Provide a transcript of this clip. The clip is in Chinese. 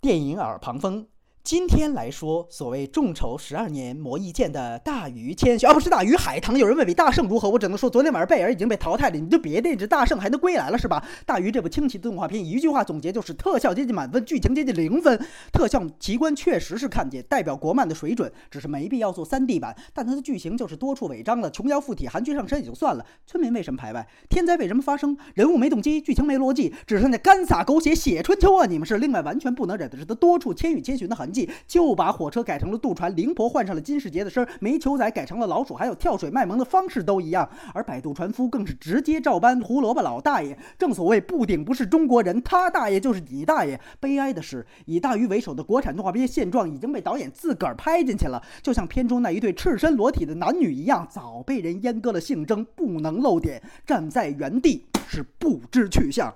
电影耳旁风。今天来说，所谓众筹十二年磨一剑的大鱼千寻啊，不是大鱼海棠。有人问比大圣如何，我只能说昨天晚上贝尔已经被淘汰了，你就别惦记大圣还能归来了是吧？大鱼这部清奇的动画片，一句话总结就是特效接近满分，剧情接近零分。特效奇观确实是看见，代表国漫的水准，只是没必要做三 D 版。但它的剧情就是多处违章了，琼瑶附体，韩剧上身也就算了，村民为什么排外？天灾为什么发生？人物没动机，剧情没逻辑，只剩下干撒狗血写春秋啊！你们是另外完全不能忍的是它多处千与千寻的痕迹，就把。火车改成了渡船，灵婆换上了金世杰的声，煤球仔改成了老鼠，还有跳水卖萌的方式都一样。而摆渡船夫更是直接照搬胡萝卜老大爷。正所谓不顶不是中国人，他大爷就是你大爷。悲哀的是，以大鱼为首的国产动画片现状已经被导演自个儿拍进去了，就像片中那一对赤身裸体的男女一样，早被人阉割了性征，不能露点，站在原地是不知去向。